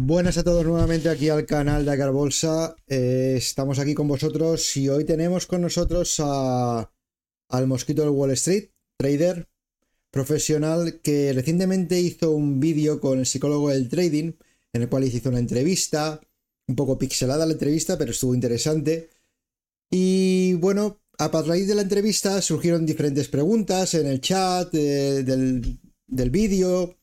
Buenas a todos nuevamente aquí al canal de Agar Bolsa. Eh, estamos aquí con vosotros y hoy tenemos con nosotros al mosquito del Wall Street, trader profesional que recientemente hizo un vídeo con el psicólogo del trading en el cual hizo una entrevista, un poco pixelada la entrevista, pero estuvo interesante. Y bueno, a raíz de la entrevista surgieron diferentes preguntas en el chat eh, del, del vídeo,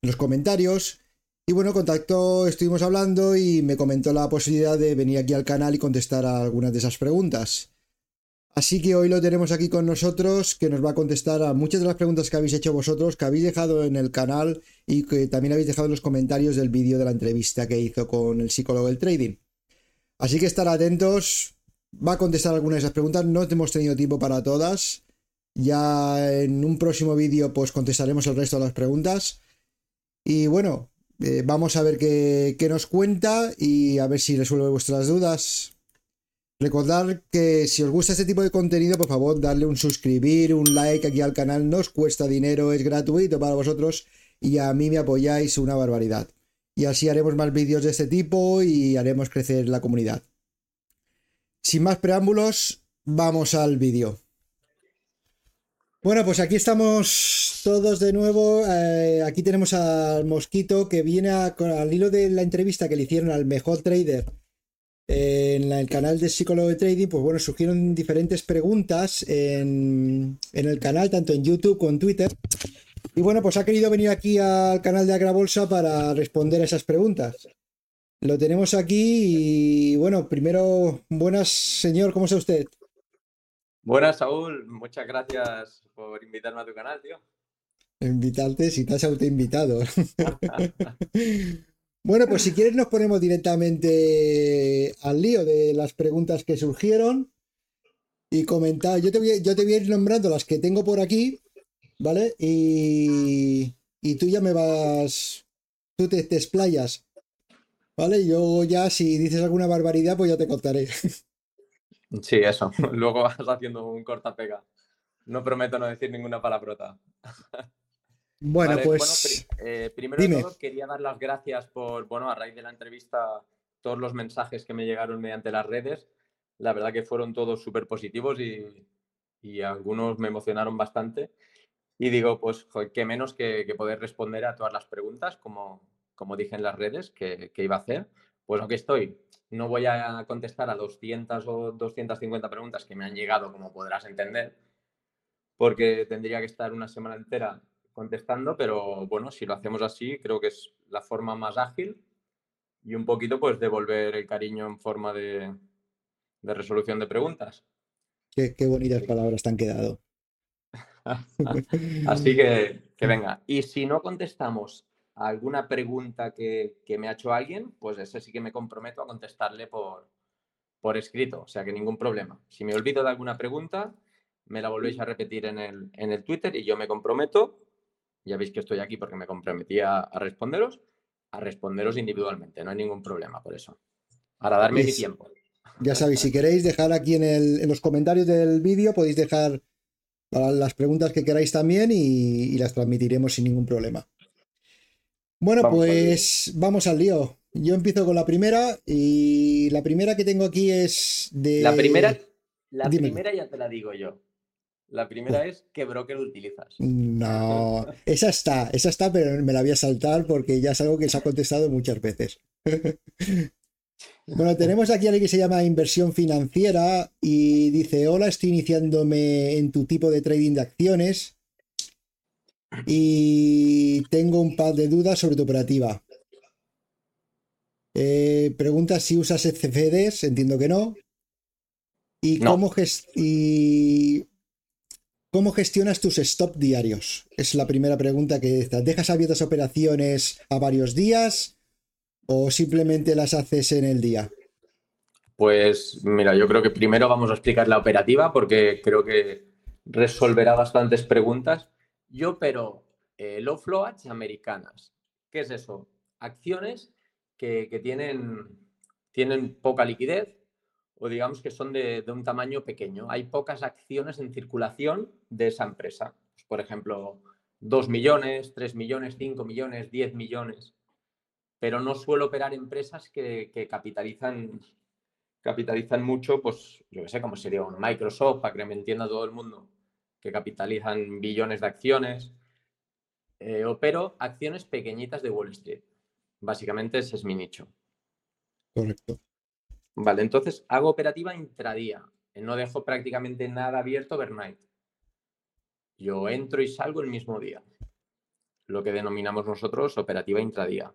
en los comentarios. Y bueno, contactó, estuvimos hablando y me comentó la posibilidad de venir aquí al canal y contestar a algunas de esas preguntas. Así que hoy lo tenemos aquí con nosotros, que nos va a contestar a muchas de las preguntas que habéis hecho vosotros, que habéis dejado en el canal y que también habéis dejado en los comentarios del vídeo de la entrevista que hizo con el psicólogo del trading. Así que estar atentos, va a contestar algunas de esas preguntas, no hemos tenido tiempo para todas. Ya en un próximo vídeo pues contestaremos el resto de las preguntas. Y bueno, eh, vamos a ver qué, nos cuenta y a ver si resuelve vuestras dudas. Recordad que si os gusta este tipo de contenido, por favor, darle un suscribir, un like aquí al canal. No os cuesta dinero, es gratuito para vosotros y a mí me apoyáis una barbaridad. Y así haremos más vídeos de este tipo y haremos crecer la comunidad. Sin más preámbulos, vamos al vídeo. Bueno, pues aquí estamos todos de nuevo. Eh, aquí tenemos al Mosquito que viene al hilo de la entrevista que le hicieron al mejor trader en el canal de Psicólogo de Trading. Pues bueno, surgieron diferentes preguntas en, el canal, tanto en YouTube como en Twitter. Y bueno, pues ha querido venir aquí al canal de Agrabolsa para responder a esas preguntas. Lo tenemos aquí y bueno, primero, buenas señor, ¿cómo está usted? Buenas, Saúl. Muchas gracias por invitarme a tu canal, tío. Invitarte si te has autoinvitado. bueno, pues si quieres nos ponemos directamente al lío de las preguntas que surgieron y comentar. Yo te voy, yo te voy a ir nombrando las que tengo por aquí, ¿vale? Y, y tú ya me vas, tú te, te explayas, ¿vale? Yo ya si dices alguna barbaridad, pues ya te contaré. Sí, eso. Luego vas haciendo un corta pega. No prometo no decir ninguna palabrota. Bueno, pues. Eh, primero de todo, quería dar las gracias por, bueno, a raíz de la entrevista, todos los mensajes que me llegaron mediante las redes. La verdad que fueron todos súper positivos y, algunos me emocionaron bastante. Y digo, pues, qué menos que, poder responder a todas las preguntas, como, como dije en las redes que, que iba a hacer. Pues aquí estoy. No voy a contestar a 200 o 250 preguntas que me han llegado, como podrás entender, porque tendría que estar una semana entera contestando, pero bueno, si lo hacemos así, creo que es la forma más ágil y un poquito pues devolver el cariño en forma de, resolución de preguntas. Qué, bonitas palabras te han quedado. así que, que venga. Y si no contestamos alguna pregunta que, me ha hecho alguien, pues ese sí que me comprometo a contestarle por, por escrito, o sea que ningún problema. Si me olvido de alguna pregunta, me la volvéis a repetir en el, en el Twitter y yo me comprometo, ya veis que estoy aquí porque me comprometí a, responderos, a responderos individualmente, no hay ningún problema por eso. Para darme mi tiempo. Ya sabéis, si queréis dejar aquí en, el, en los comentarios del vídeo, podéis dejar las preguntas que queráis también y las transmitiremos sin ningún problema. Bueno, pues vamos al lío. Yo empiezo con la primera y la primera que tengo aquí es de... La primera, la primera ya te la digo yo. La primera es ¿qué broker utilizas? No, esa está, esa está, pero me la voy a saltar porque ya es algo que se ha contestado muchas veces. bueno, tenemos aquí a alguien que se llama Inversión Financiera y dice, hola, estoy iniciándome en tu tipo de trading de acciones y tengo un par de dudas sobre tu operativa. Eh, pregunta si usas CFDs, entiendo que no. ¿Y, Cómo y cómo gestionas tus stop diarios? Es la primera pregunta que ¿Dejas abiertas operaciones a varios días o simplemente las haces en el día? Pues mira, yo creo que primero vamos a explicar la operativa porque creo que resolverá bastantes preguntas. Yo pero eh, low floats americanas. ¿Qué es eso? Acciones que, tienen, tienen poca liquidez o digamos que son de, un tamaño pequeño. Hay pocas acciones en circulación de esa empresa. Pues, por ejemplo, 2 millones, 3 millones, 5 millones, 10 millones. pero no suelo operar empresas que, capitalizan, capitalizan mucho, pues yo qué sé, como sería un Microsoft, para que me entienda todo el mundo, que capitalizan billones de acciones. Eh, opero acciones pequeñitas de Wall Street. Básicamente ese es mi nicho. Correcto. Vale, entonces hago operativa intradía. No dejo prácticamente nada abierto overnight. Yo entro y salgo el mismo día. Lo que denominamos nosotros operativa intradía.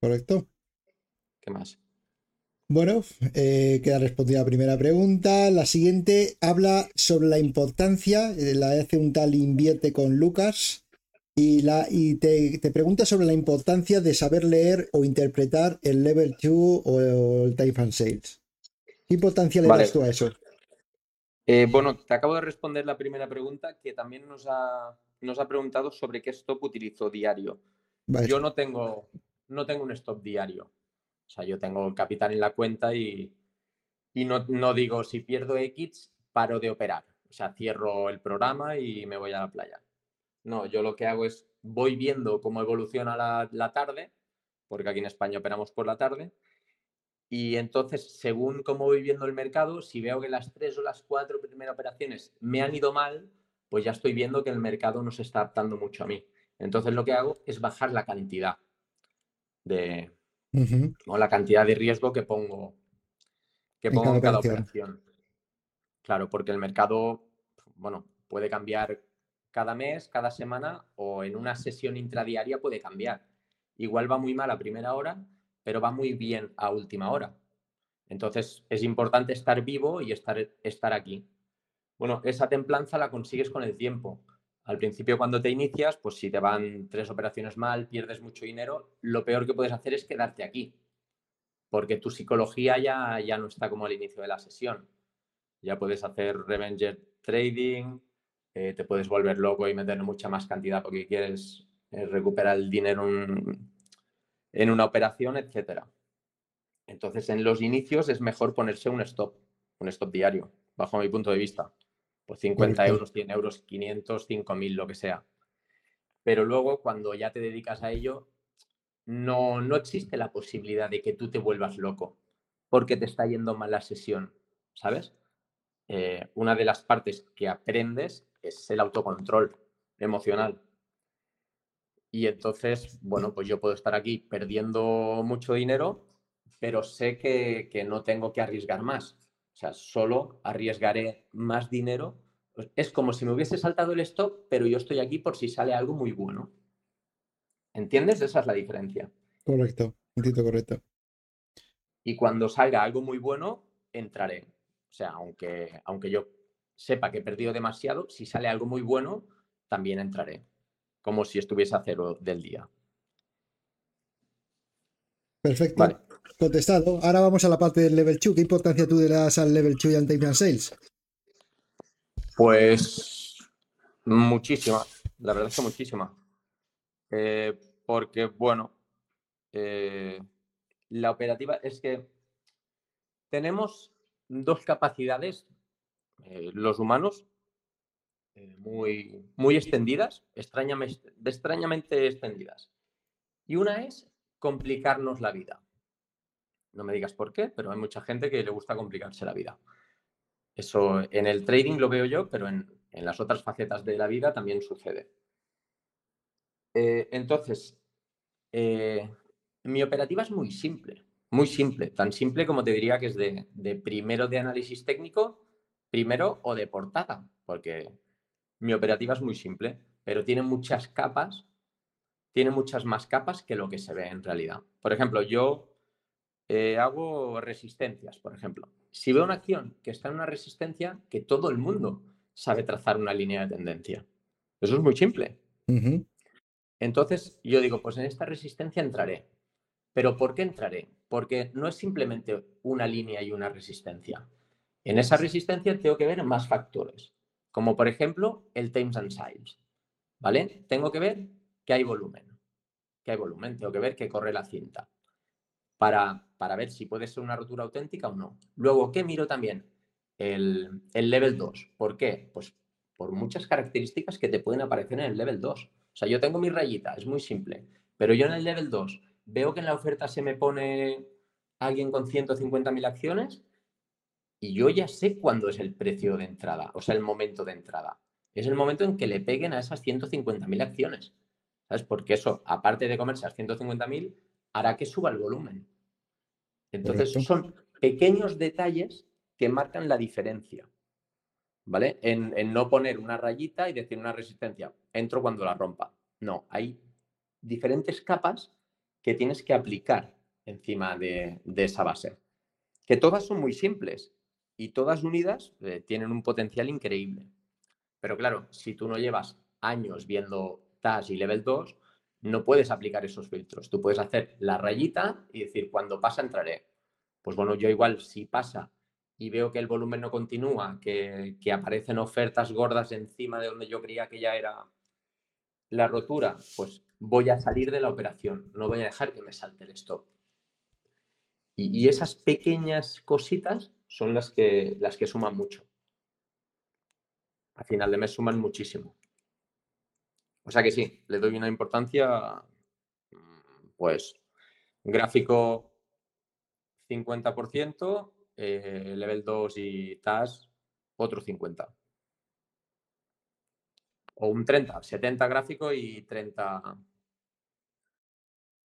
Correcto. ¿Qué más? Bueno, eh, queda respondida la primera pregunta. La siguiente habla sobre la importancia, eh, la hace un tal invierte con Lucas, y, la, y te, pregunta sobre la importancia de saber leer o interpretar el level 2 o el time and sales. ¿Qué importancia le das tú a eso? Eh, bueno, te acabo de responder la primera pregunta que también nos ha, nos ha preguntado sobre qué stop utilizo diario. Yo no tengo, no tengo un stop diario. O sea, yo tengo capital en la cuenta y, y no, no, digo si pierdo X, paro de operar. O sea, cierro el programa y me voy a la playa. No, yo lo que hago es voy viendo cómo evoluciona la, la tarde, porque aquí en España operamos por la tarde, y entonces, según cómo voy viendo el mercado, si veo que las tres o las cuatro primeras operaciones me han ido mal, pues ya estoy viendo que el mercado no se está adaptando mucho a mí. Entonces, lo que hago es bajar la cantidad de, o la cantidad de riesgo que pongo, que pongo en cada, operación. Claro, porque el mercado, bueno, puede cambiar cada mes, cada semana o en una sesión intradiaria puede cambiar. Igual va muy mal a primera hora pero va muy bien a última hora. Entonces es importante estar vivo y estar, estar aquí. Bueno, esa templanza la consigues con el tiempo. Al principio cuando te inicias, pues si te van tres operaciones mal, pierdes mucho dinero, lo peor que puedes hacer es quedarte aquí, porque tu psicología ya, ya no está como al inicio de la sesión. Ya puedes hacer revenger trading, eh, te puedes volver loco y meter mucha más cantidad porque quieres eh, recuperar el dinero en, en una operación, etcétera. Entonces, en los inicios es mejor ponerse un stop, un stop diario, bajo mi punto de vista. Pues 50 euros, 100 euros, 500, 5000, lo que sea. Pero luego, cuando ya te dedicas a ello, no, no existe la posibilidad de que tú te vuelvas loco porque te está yendo mal la sesión, ¿sabes? Eh, una de las partes que aprendes es el autocontrol emocional. Y entonces, bueno, pues yo puedo estar aquí perdiendo mucho dinero, pero sé que, no tengo que arriesgar más. O sea, solo arriesgaré más dinero. Pues es como si me hubiese saltado el stop, pero yo estoy aquí por si sale algo muy bueno. ¿Entiendes? Esa es la diferencia. Correcto, entiendo correcto. Y cuando salga algo muy bueno, entraré. O sea, aunque, aunque yo sepa que he perdido demasiado, si sale algo muy bueno, también entraré como si estuviese a cero del día. Perfecto. Contestado. Ahora vamos a la parte del level 2. ¿Qué importancia tú le das al level 2 y al time sales? Pues muchísima. La verdad es que muchísima. Eh, porque, bueno, eh, la operativa es que tenemos dos capacidades, eh, los humanos, eh, muy, muy extendidas, extrañamente, extendidas. Y una es complicarnos la vida. No me digas por qué, pero hay mucha gente que le gusta complicarse la vida. Eso en el trading lo veo yo, pero en, las otras facetas de la vida también sucede. Eh, entonces, mi operativa es muy simple, muy simple, tan simple como te diría que es de, de primero de análisis técnico, primero o de portada, porque mi operativa es muy simple, pero tiene muchas capas, tiene muchas más capas que lo que se ve en realidad. Por ejemplo, yo eh, hago resistencias, por ejemplo. Si veo una acción que está en una resistencia, que todo el mundo sabe trazar una línea de tendencia. Eso es muy simple. Entonces, yo digo, pues en esta resistencia entraré. ¿Pero por qué entraré? Porque no es simplemente una línea y una resistencia. En esa resistencia tengo que ver más factores como por ejemplo el Times and Sales. ¿Vale? Tengo que ver que hay volumen, que hay volumen, tengo que ver que corre la cinta para, para ver si puede ser una rotura auténtica o no. Luego, ¿qué miro también? El, el level 2. ¿Por qué? Pues por muchas características que te pueden aparecer en el level 2. O sea, yo tengo mi rayita, es muy simple, pero yo en el level 2 veo que en la oferta se me pone alguien con 150.000 acciones y yo ya sé cuándo es el precio de entrada, o sea, el momento de entrada. Es el momento en que le peguen a esas 150.000 acciones. ¿Sabes? Porque eso, aparte de comerse a 150.000, hará que suba el volumen. Entonces, son pequeños detalles que marcan la diferencia. ¿Vale? En, no poner una rayita y decir una resistencia, entro cuando la rompa. No, hay diferentes capas que tienes que aplicar encima de, esa base. Que todas son muy simples y todas unidas eh, tienen un potencial increíble. Pero claro, si tú no llevas años viendo TAS y Level 2, no puedes aplicar esos filtros. Tú puedes hacer la rayita y decir, cuando pasa, entraré. Pues bueno, yo igual si pasa y veo que el volumen no continúa, que, que aparecen ofertas gordas encima de donde yo creía que ya era la rotura, pues voy a salir de la operación, no voy a dejar que me salte el stop. Y, esas pequeñas cositas son las que, las que suman mucho. Al final de mes suman muchísimo. O sea que sí, le doy una importancia, mm, pues, gráfico 50%, eh, level 2 y TAS otro 50. O un 30, 70 gráfico y 30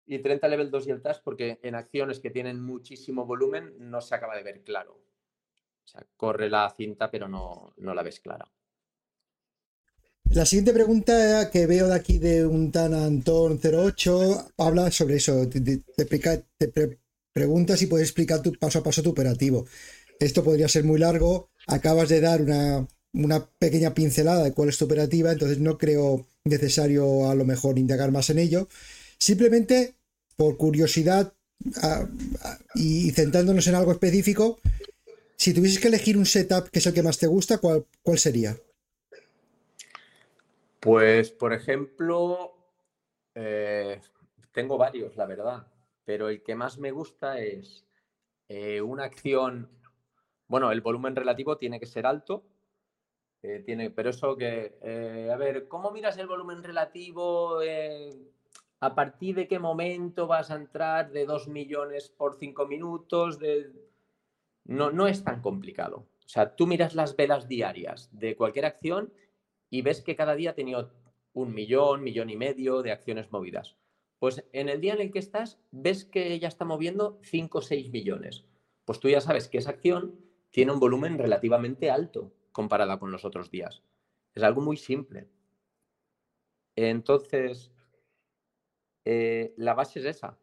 y 30 level 2 y el TAS porque en acciones que tienen muchísimo volumen no se acaba de ver claro. O sea, corre la cinta pero no, no la ves clara. La siguiente pregunta que veo de aquí de un tan Antón 08 habla sobre eso. Te, pregunta si puedes explicar tu, paso a paso tu operativo. Esto podría ser muy largo. Acabas de dar una, una pequeña pincelada de cuál es tu operativa, entonces no creo necesario a lo mejor indagar más en ello. Simplemente por curiosidad y centrándonos en algo específico, si tuvieses que elegir un setup que es el que más te gusta, ¿cuál, cuál sería? Pues, por ejemplo, eh, tengo varios, la verdad, pero el que más me gusta es eh, una acción, bueno, el volumen relativo tiene que ser alto, eh, tiene, pero eso que, a ver, ¿cómo miras el volumen relativo? ¿A partir de qué momento vas a entrar de 2 millones por 5 minutos? No, no es tan complicado. O sea, tú miras las velas diarias de cualquier acción y ves que cada día ha tenido un millón, millón y medio de acciones movidas. Pues en el día en el que estás, ves que ya está moviendo 5 o 6 millones. Pues tú ya sabes que esa acción tiene un volumen relativamente alto comparada con los otros días. Es algo muy simple. Entonces, eh, la base es esa.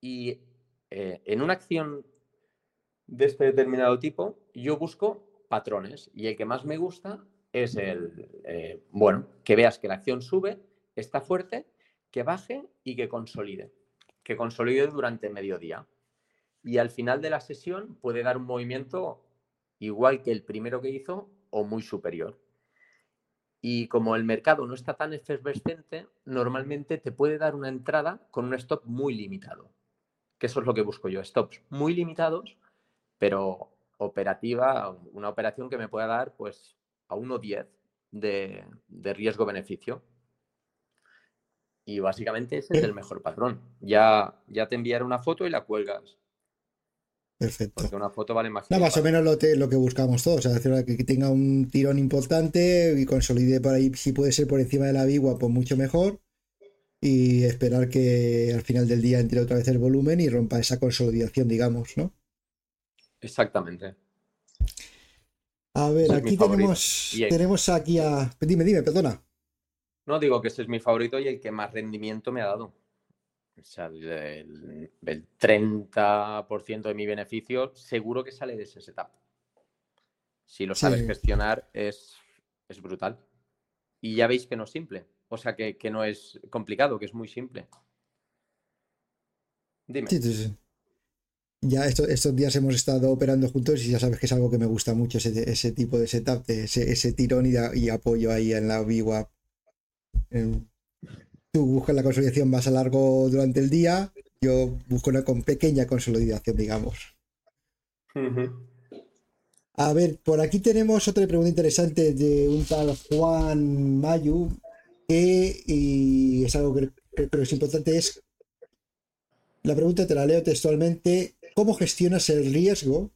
Y eh, en una acción de este determinado tipo, yo busco patrones. Y el que más me gusta es el, eh, bueno, que veas que la acción sube, está fuerte, que baje y que consolide, que consolide durante mediodía. Y al final de la sesión puede dar un movimiento igual que el primero que hizo o muy superior. Y como el mercado no está tan efervescente, normalmente te puede dar una entrada con un stop muy limitado. Que eso es lo que busco yo, stops muy limitados, pero operativa, una operación que me pueda dar pues a 1,10 de, de riesgo-beneficio. Y básicamente ese es el mejor patrón. Ya, ya te enviaré una foto y la cuelgas. Perfecto. Porque una foto vale más. No, más o menos lo, lo que buscamos todos. Es decir, que tenga un tirón importante y consolide por ahí, si puede ser por encima de la vigua, pues mucho mejor. Y esperar que al final del día entre otra vez el volumen y rompa esa consolidación, digamos, ¿no? Exactamente. A ver, aquí tenemos, tenemos aquí a... Dime, dime, perdona. No, digo que ese es mi favorito y el que más rendimiento me ha dado. O sea, el, 30% de mi beneficio seguro que sale de ese setup. Si lo sabes gestionar es, es, brutal. Y ya veis que no es simple. O sea, que, que no es complicado, que es muy simple. Dime. Sí, sí, sí ya estos días hemos estado operando juntos y ya sabes que es algo que me gusta mucho, ese, tipo de setup, ese, tirón y, apoyo ahí en la VWAP. Tú buscas la consolidación más a largo durante el día, yo busco una con pequeña consolidación, digamos. A ver, por aquí tenemos otra pregunta interesante de un tal Juan Mayu. que, y es algo que creo que es importante, es la pregunta te la leo textualmente, ¿cómo gestionas el riesgo?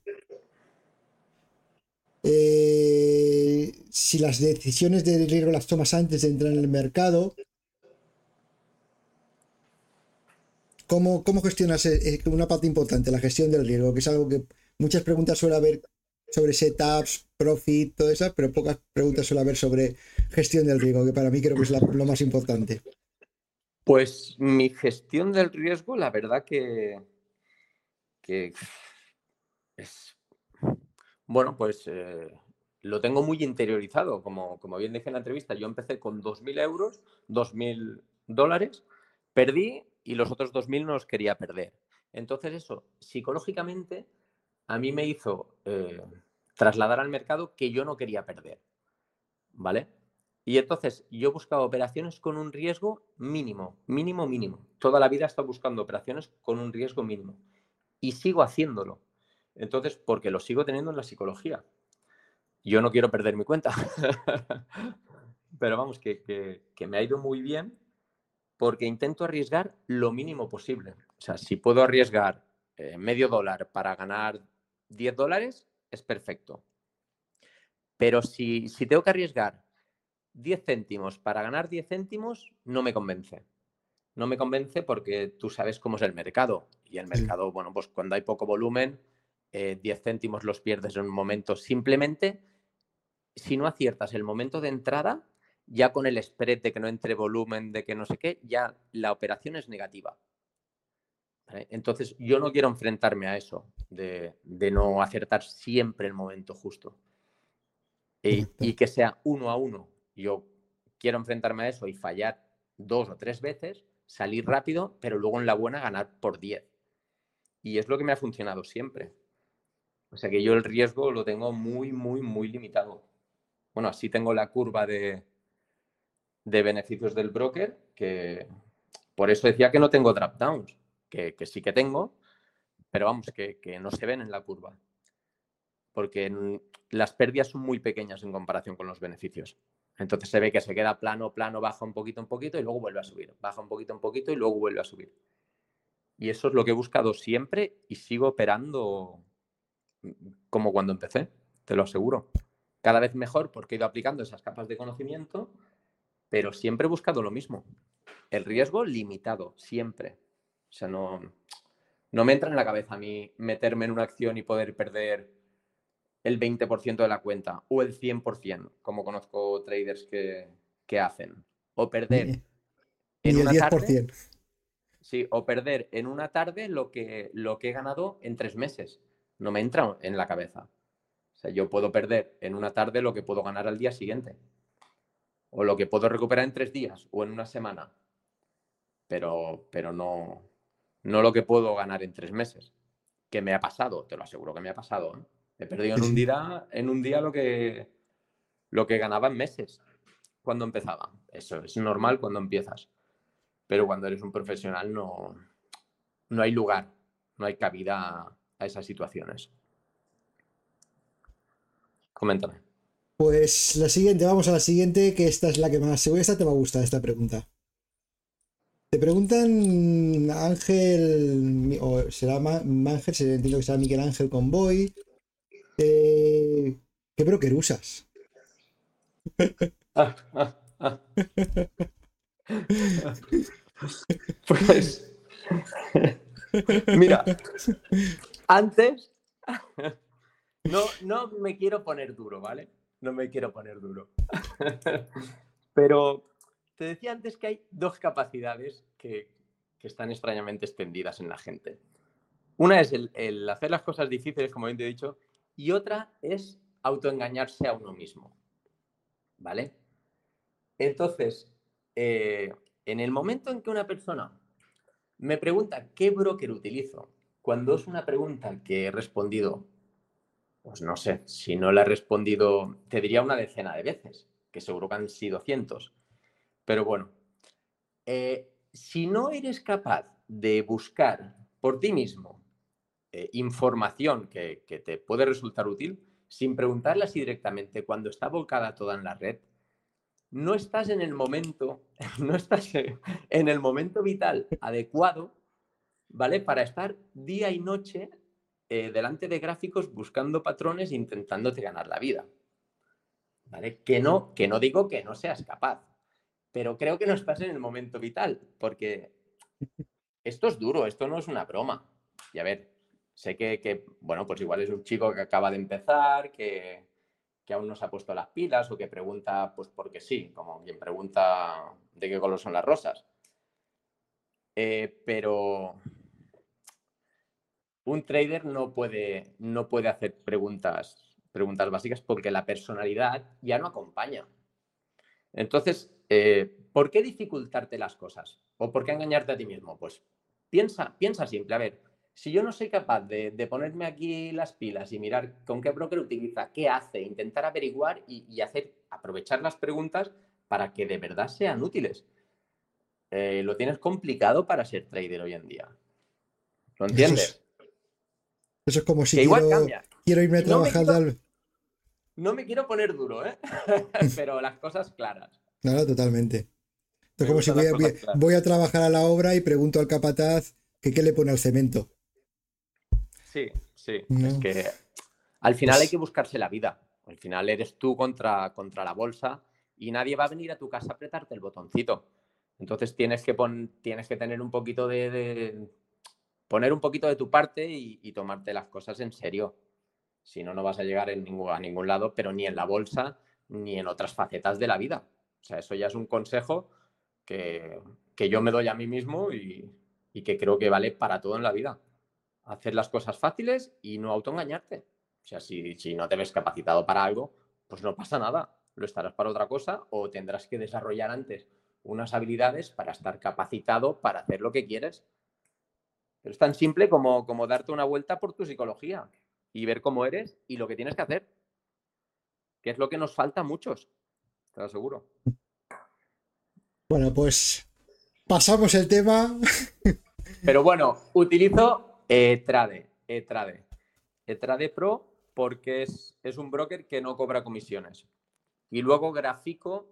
Eh, si las decisiones de riesgo las tomas antes de entrar en el mercado, ¿cómo, cómo gestionas eh, eh, una parte importante, la gestión del riesgo? Que es algo que muchas preguntas suele haber sobre setups, profit, todo eso, pero pocas preguntas suele haber sobre gestión del riesgo, que para mí creo que es lo más importante. Pues mi gestión del riesgo, la verdad que, es, bueno, pues eh, lo tengo muy interiorizado. Como, como bien dije en la entrevista, yo empecé con 2.000 euros, 2.000 dólares, perdí y los otros 2.000 no los quería perder. Entonces eso, psicológicamente, a mí me hizo eh, trasladar al mercado que yo no quería perder. ¿Vale? Y entonces yo he buscado operaciones con un riesgo mínimo, mínimo, mínimo. Toda la vida he estado buscando operaciones con un riesgo mínimo. Y sigo haciéndolo. Entonces, porque lo sigo teniendo en la psicología. Yo no quiero perder mi cuenta. Pero vamos, que, me ha ido muy bien porque intento arriesgar lo mínimo posible. O sea, si puedo arriesgar eh, medio dólar para ganar 10 dólares, es perfecto. Pero si, si tengo que arriesgar 10 céntimos para ganar 10 céntimos no me convence. No me convence porque tú sabes cómo es el mercado. Y el mercado, bueno, pues cuando hay poco volumen, 10 eh, céntimos los pierdes en un momento. Simplemente, si no aciertas el momento de entrada, ya con el spread de que no entre volumen, de que no sé qué, ya la operación es negativa. Entonces, yo no quiero enfrentarme a eso, de, no acertar siempre el momento justo. y que sea uno a uno yo quiero enfrentarme a eso y fallar dos o tres veces, salir rápido, pero luego en la buena ganar por 10. Y es lo que me ha funcionado siempre. O sea que yo el riesgo lo tengo muy, muy, muy limitado. Bueno, así tengo la curva de, de beneficios del broker, que por eso decía que no tengo drop downs, que, sí que tengo, pero vamos, que, que, no se ven en la curva. Porque las pérdidas son muy pequeñas en comparación con los beneficios. Entonces se ve que se queda plano, plano, baja un poquito, un poquito y luego vuelve a subir. Baja un poquito, un poquito y luego vuelve a subir. Y eso es lo que he buscado siempre y sigo operando como cuando empecé, te lo aseguro. Cada vez mejor porque he ido aplicando esas capas de conocimiento, pero siempre he buscado lo mismo. El riesgo limitado, siempre. O sea, no, no me entra en la cabeza a mí meterme en una acción y poder perder el 20% de la cuenta o el 100%, como conozco traders que, hacen. O perder en una tarde. Sí, o perder en una tarde lo que, lo que he ganado en tres meses. No me entra en la cabeza. O sea, yo puedo perder en una tarde lo que puedo ganar al día siguiente. O lo que puedo recuperar en tres días o en una semana. Pero, pero no, no lo que puedo ganar en tres meses. Que me ha pasado, te lo aseguro que me ha pasado. ¿eh? He perdido en un día, en un día lo, que, lo que ganaba en meses cuando empezaba. Eso es normal cuando empiezas. Pero cuando eres un profesional no, no hay lugar, no hay cabida a esas situaciones. Coméntame. Pues la siguiente, vamos a la siguiente, que esta es la que más. Seguro esta te va a gustar, esta pregunta. Te preguntan Ángel, o será Ángel, se entiendo que será Miguel Ángel Convoy, eh, ¿Qué broker usas? pues, mira, antes, no, no me quiero poner duro, ¿vale? No me quiero poner duro. Pero te decía antes que hay dos capacidades que, están extrañamente extendidas en la gente. Una es el, el, hacer las cosas difíciles, como bien te he dicho, y otra es autoengañarse a uno mismo. ¿Vale? Entonces, eh, en el momento en que una persona me pregunta qué broker utilizo, cuando es una pregunta que he respondido, pues no sé, si no la he respondido, te diría una decena de veces, que seguro que han sido cientos. Pero bueno, eh, si no eres capaz de buscar por ti mismo eh, información que, te puede resultar útil sin preguntarla así directamente cuando está volcada toda en la red, no estás en el momento, no estás en el momento vital adecuado, ¿vale? Para estar día y noche eh, delante de gráficos buscando patrones e intentándote ganar la vida. ¿Vale? Que no, que no digo que no seas capaz, pero creo que no estás en el momento vital, porque esto es duro, esto no es una broma. Y a ver, sé que, bueno, pues igual es un chico que acaba de empezar, que, que aún no se ha puesto las pilas o que pregunta, pues porque sí, como quien pregunta de qué color son las rosas. Eh, pero un trader no puede, no puede hacer preguntas, preguntas básicas porque la personalidad ya no acompaña. Entonces, eh, ¿por qué dificultarte las cosas? ¿O por qué engañarte a ti mismo? Pues piensa, piensa simple. A ver, si yo no soy capaz de, ponerme aquí las pilas y mirar con qué broker utiliza, qué hace, intentar averiguar y, hacer, aprovechar las preguntas para que de verdad sean útiles. Eh, lo tienes complicado para ser trader hoy en día. ¿Lo entiendes? Eso es, como si quiero, quiero, irme a trabajar. No no me quiero poner duro, ¿eh? pero las cosas claras. Claro, totalmente. Es como si voy a, trabajar a la obra y pregunto al capataz que qué le pone al cemento. Sí, sí. Es que al final hay pues que buscarse la vida. Al final eres tú contra, contra la bolsa y nadie va a venir a tu casa a apretarte el botoncito. Entonces tienes que, tienes que tener un poquito de, poner un poquito de tu parte y, tomarte las cosas en serio. Si no, no vas a llegar en ningún, a ningún lado, pero ni en la bolsa ni en otras facetas de la vida. O sea, eso ya es un consejo que, yo me doy a mí mismo y, que creo que vale para todo en la vida. Hacer las cosas fáciles y no autoengañarte. O sea, si, si no te ves capacitado para algo, pues no pasa nada. Lo estarás para otra cosa o tendrás que desarrollar antes unas habilidades para estar capacitado para hacer lo que quieres. Es tan simple como, como darte una vuelta por tu psicología y ver cómo eres y lo que tienes que hacer. Que es lo que nos falta a muchos, te lo aseguro. Bueno, pues pasamos el tema. Pero bueno, utilizo Etrade, Etrade. Etrade Pro porque es, es, un broker que no cobra comisiones. Y luego Grafico,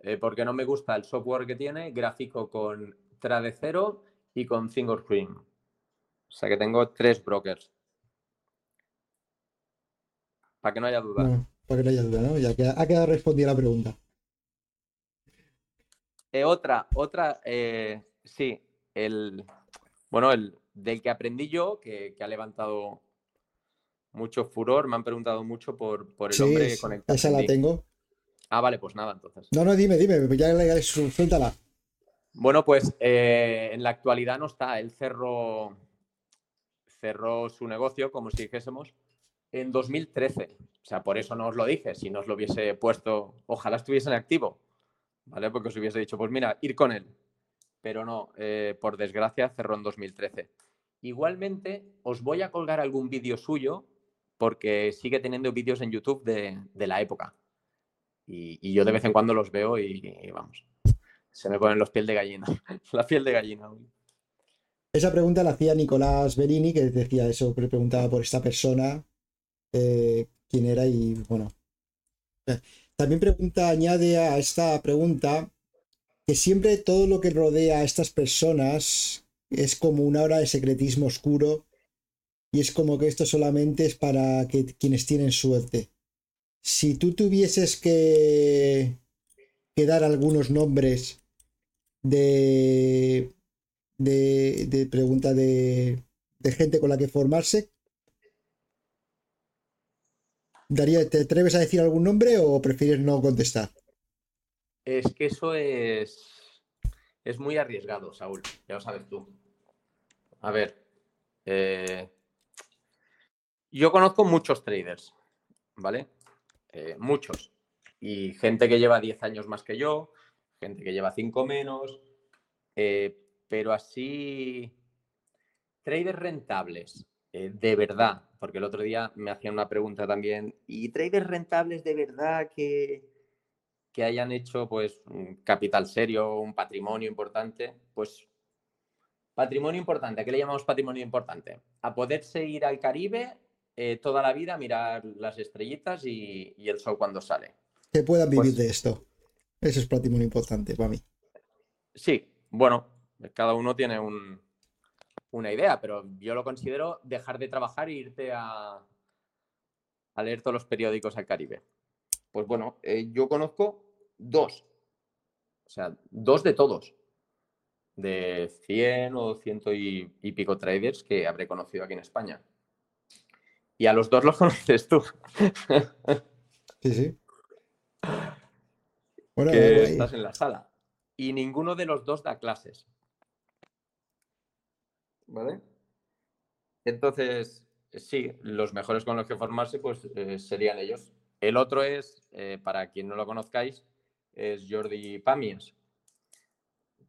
eh, porque no me gusta el software que tiene, Grafico con Trade Zero y con Fingerscreen. O sea que tengo tres brokers. Para que no haya duda. para que no haya duda, ¿no? Ya ha quedado respondida la pregunta. Eh, otra, otra, eh, sí, el, bueno, el del que aprendí yo, que, ha levantado mucho furor, me han preguntado mucho por, por el hombre conectado. Esa la tengo. Ah, vale, pues nada, entonces. No, no, dime, dime, ya le suéltala. Bueno, pues eh, en la actualidad no está. Él cerró, cerró su negocio, como si dijésemos, en 2013. O sea, por eso no os lo dije. Si no os lo hubiese puesto, ojalá estuviese en activo. ¿vale? Porque os hubiese dicho, pues mira, ir con él. Pero no, eh, por desgracia cerró en 2013. Igualmente, os voy a colgar algún vídeo suyo porque sigue teniendo vídeos en YouTube de, la época. Y, yo de vez en cuando los veo y, vamos, se me ponen los piel de gallina, la piel de gallina. Esa pregunta la hacía Nicolás Berini, que decía eso, preguntaba por esta persona, eh, quién era y bueno. También pregunta, añade a esta pregunta que siempre todo lo que rodea a estas personas es como una hora de secretismo oscuro y es como que esto solamente es para que, quienes tienen suerte. Si tú tuvieses que, que dar algunos nombres de, de, de pregunta de, gente con la que formarse, Daría, ¿te atreves a decir algún nombre o prefieres no contestar? Es que eso es, es muy arriesgado, Saúl, ya lo sabes tú. A ver, eh, yo conozco muchos traders, ¿vale? Eh, muchos. Y gente que lleva 10 años más que yo, gente que lleva 5 menos, eh, pero así, traders rentables, de verdad, porque el otro día me hacían una pregunta también, ¿y traders rentables de verdad que, que hayan hecho pues un capital serio, un patrimonio importante? Pues patrimonio importante, ¿a qué le llamamos patrimonio importante? A poderse ir al Caribe eh, toda la vida a mirar las estrellitas y, el sol cuando sale. Que puedan vivir pues de esto. Eso es muy importante para mí. Sí, bueno, cada uno tiene una idea, pero yo lo considero dejar de trabajar e irte a, a leer todos los periódicos al Caribe. Pues bueno, eh, yo conozco dos, o sea, dos de todos, de 100 o ciento y, pico traders que habré conocido aquí en España. Y a los dos los conoces tú. Sí, sí. Bueno, que estás en la sala. Y ninguno de los dos da clases. ¿Vale? Entonces, sí, los mejores con los que formarse pues eh, serían ellos. El otro es, eh, para quien no lo conozcáis, es Jordi Pamies.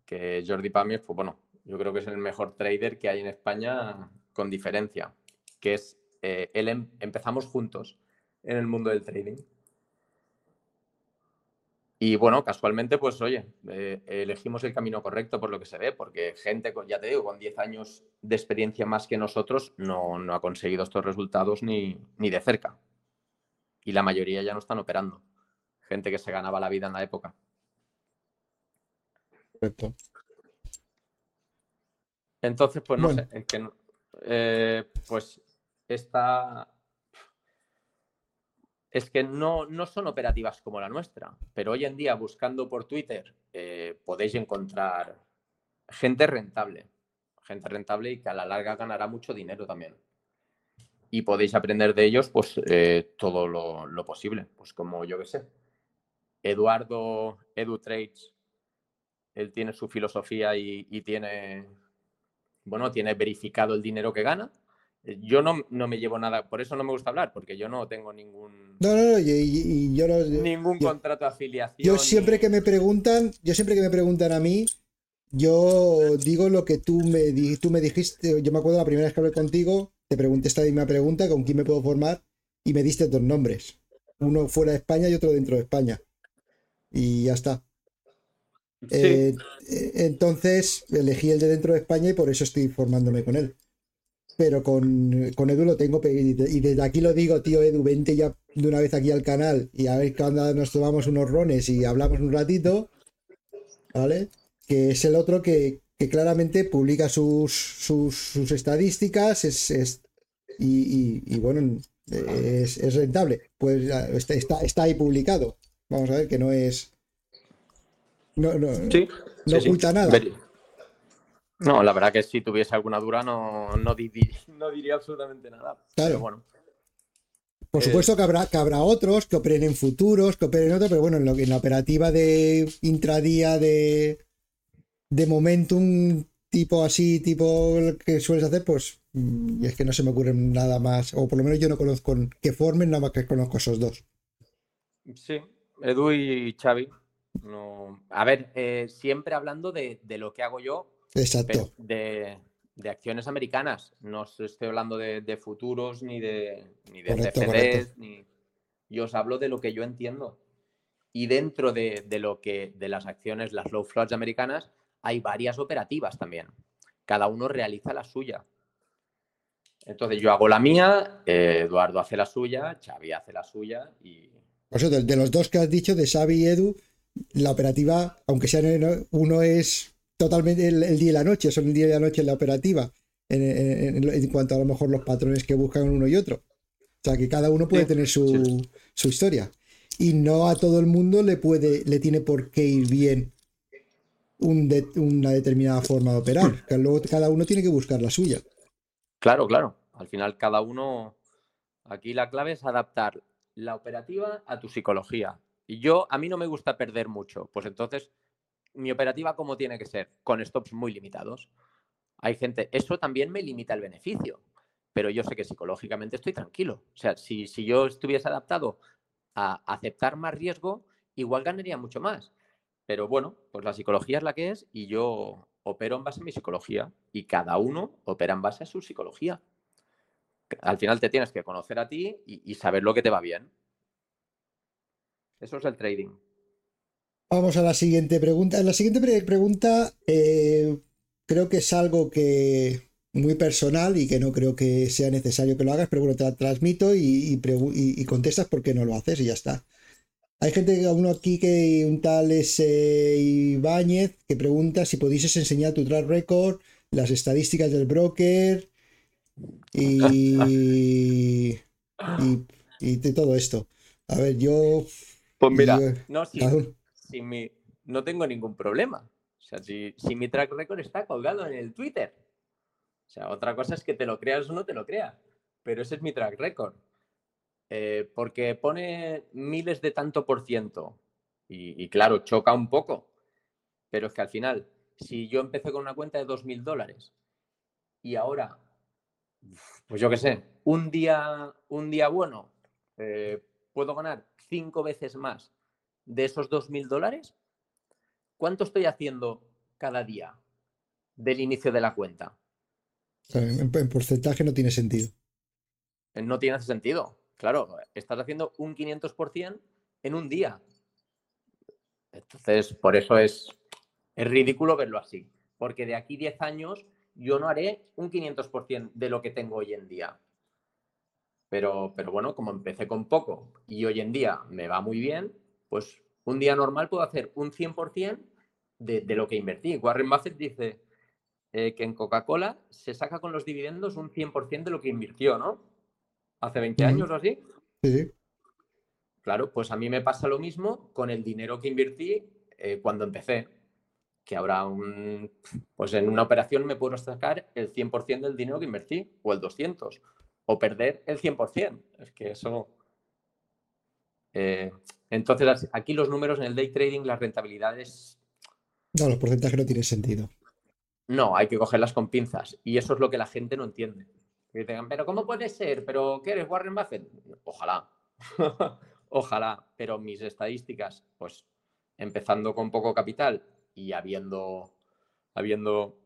Que Jordi Pamies, pues bueno, yo creo que es el mejor trader que hay en España con diferencia. Que es, eh, él em, empezamos juntos en el mundo del trading. Y bueno, casualmente, pues oye, eh, elegimos el camino correcto por lo que se ve, porque gente, ya te digo, con 10 años de experiencia más que nosotros no, ha conseguido estos resultados ni, ni, de cerca. Y la mayoría ya no están operando. Gente que se ganaba la vida en la época. Perfecto. Entonces, pues no sé, es que, eh, pues esta, es que no, no son operativas como la nuestra, pero hoy en día buscando por Twitter eh, podéis encontrar gente rentable, gente rentable y que a la larga ganará mucho dinero también. Y podéis aprender de ellos pues eh, todo lo, posible, pues como yo que sé. Eduardo EduTrades, él tiene su filosofía y, y tiene, bueno, tiene verificado el dinero que gana yo no, me llevo nada, por eso no me gusta hablar, porque yo no tengo ningún. No, no, no, y, yo no. Ningún contrato de afiliación. Yo siempre que me preguntan, yo siempre que me preguntan a mí, yo digo lo que tú me, tú me dijiste. Yo me acuerdo la primera vez que hablé contigo, te pregunté esta misma pregunta, ¿con quién me puedo formar? Y me diste dos nombres. Uno fuera de España y otro dentro de España. Y ya está. Eh, eh, entonces elegí el de dentro de España y por eso estoy formándome con él pero con, con, Edu lo tengo y desde aquí lo digo, tío Edu, vente ya de una vez aquí al canal y a ver cuando nos tomamos unos rones y hablamos un ratito, ¿vale? Que es el otro que, claramente publica sus, sus, estadísticas es, y, bueno, es, rentable. Pues está, está, ahí publicado. Vamos a ver que no es... No, no, no oculta nada. No, la verdad que si tuviese alguna dura no, no, diría absolutamente nada. Claro. bueno. Por eh, supuesto que habrá, que habrá otros que operen en futuros, que operen en otros, pero bueno, en, lo, en la operativa de intradía de, de momentum tipo así, tipo que sueles hacer, pues mm, y es que no se me ocurre nada más, o por lo menos yo no conozco que formen, nada más que conozco esos dos. Sí, Edu y Xavi. No... A ver, eh, siempre hablando de, de, lo que hago yo, Exacto. De, acciones americanas. No estoy hablando de, futuros ni de, ni de CFDs. Ni... Yo os hablo de lo que yo entiendo. Y dentro de, lo que, de las acciones, las low floats americanas, hay varias operativas también. Cada uno realiza la suya. Entonces yo hago la mía, Eduardo hace la suya, Xavi hace la suya y... Por eso, de, los dos que has dicho, de Xavi y Edu, la operativa, aunque sea uno es totalmente el, día y la noche, son el día y la noche en la operativa, en, cuanto a lo mejor los patrones que buscan uno y otro. O sea, que cada uno puede tener su, historia. Y no a todo el mundo le puede, le tiene por qué ir bien una determinada forma de operar. Que luego cada uno tiene que buscar la suya. Claro, claro. Al final cada uno. Aquí la clave es adaptar la operativa a tu psicología. Y yo, a mí no me gusta perder mucho. Pues entonces mi operativa cómo tiene que ser, con stops muy limitados. Hay gente, eso también me limita el beneficio, pero yo sé que psicológicamente estoy tranquilo. O sea, si, si yo estuviese adaptado a aceptar más riesgo, igual ganaría mucho más. Pero bueno, pues la psicología es la que es y yo opero en base a mi psicología y cada uno opera en base a su psicología. Al final te tienes que conocer a ti y, y saber lo que te va bien. Eso es el trading. Vamos a la siguiente pregunta. La siguiente pregunta eh, creo que es algo que muy personal y que no creo que sea necesario que lo hagas, pero bueno, te la transmito y, y, contestas por qué no lo haces y ya está. Hay gente, uno aquí que un tal es Ibáñez, que pregunta si pudieses enseñar tu track record, las estadísticas del broker y, y, de todo esto. A ver, yo. Pues mira, no, no tengo ningún problema. O sea, si, si mi track record está colgado en el Twitter. O sea, otra cosa es que te lo creas o no te lo creas. Pero ese es mi track record. Eh, porque pone miles de tanto por ciento. Y, claro, choca un poco. Pero es que al final, si yo empecé con una cuenta de 2.000 dólares y ahora, pues yo qué sé, un día, un día bueno, eh, puedo ganar cinco veces más de esos 2.000 dólares, ¿cuánto estoy haciendo cada día del inicio de la cuenta? En, porcentaje no tiene sentido. No tiene sentido. Claro, estás haciendo un 500% en un día. Entonces, por eso es, es ridículo verlo así. Porque de aquí 10 años yo no haré un 500% de lo que tengo hoy en día. Pero, pero bueno, como empecé con poco y hoy en día me va muy bien, pues un día normal puedo hacer un 100% de, de lo que invertí. Warren Buffett dice eh, que en Coca-Cola se saca con los dividendos un 100% de lo que invirtió, ¿no? Hace 20 años o así. Sí, Claro, pues a mí me pasa lo mismo con el dinero que invertí eh, cuando empecé. Que habrá un. Pues en una operación me puedo sacar el 100% del dinero que invertí, o el 200%, o perder el 100%. Es que eso. Eh, entonces, aquí los números en el day trading, las rentabilidades. No, los porcentajes no tienen sentido. No, hay que cogerlas con pinzas. Y eso es lo que la gente no entiende. Y digan, pero ¿cómo puede ser? ¿Pero qué eres Warren Buffett? Ojalá. Ojalá. Pero mis estadísticas, pues empezando con poco capital y habiendo, habiendo,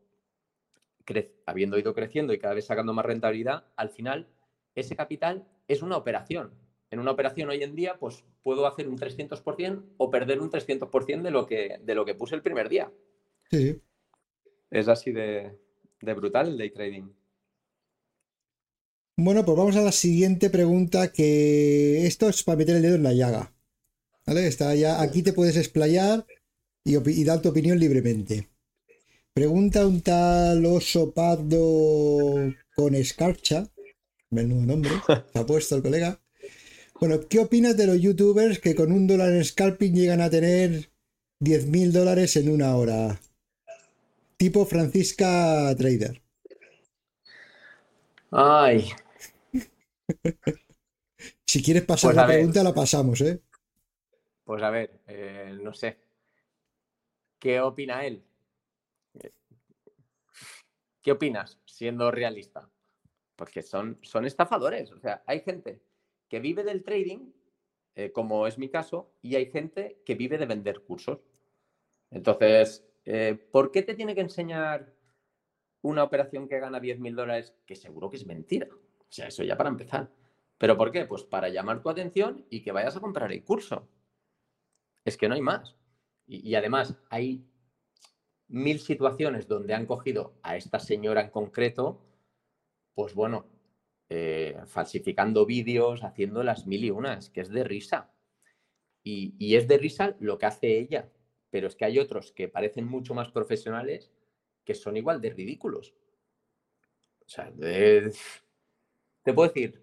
habiendo ido creciendo y cada vez sacando más rentabilidad, al final ese capital es una operación. En una operación hoy en día, pues puedo hacer un 300% o perder un 300% de lo, que, de lo que puse el primer día. Sí. Es así de, de brutal el day trading. Bueno, pues vamos a la siguiente pregunta, que esto es para meter el dedo en la llaga. ¿Vale? Está ya, aquí te puedes explayar y, dar tu opinión libremente. Pregunta un tal oso pardo con escarcha. Menudo nombre, se ha puesto el colega. Bueno, ¿qué opinas de los youtubers que con un dólar en scalping llegan a tener 10.000 dólares en una hora? Tipo Francisca Trader. Ay, si quieres pasar pues la pregunta, la pasamos, ¿eh? Pues a ver, eh, no sé. ¿Qué opina él? ¿Qué opinas, siendo realista? Porque son, son estafadores. O sea, hay gente que vive del trading, eh, como es mi caso, y hay gente que vive de vender cursos. Entonces, eh, ¿por qué te tiene que enseñar una operación que gana 10.000 dólares que seguro que es mentira? O sea, eso ya para empezar. ¿Pero por qué? Pues para llamar tu atención y que vayas a comprar el curso. Es que no hay más. Y, además hay mil situaciones donde han cogido a esta señora en concreto, pues bueno, eh, falsificando vídeos, haciendo las mil y unas, que es de risa. Y, es de risa lo que hace ella. Pero es que hay otros que parecen mucho más profesionales que son igual de ridículos. O sea, te puedo decir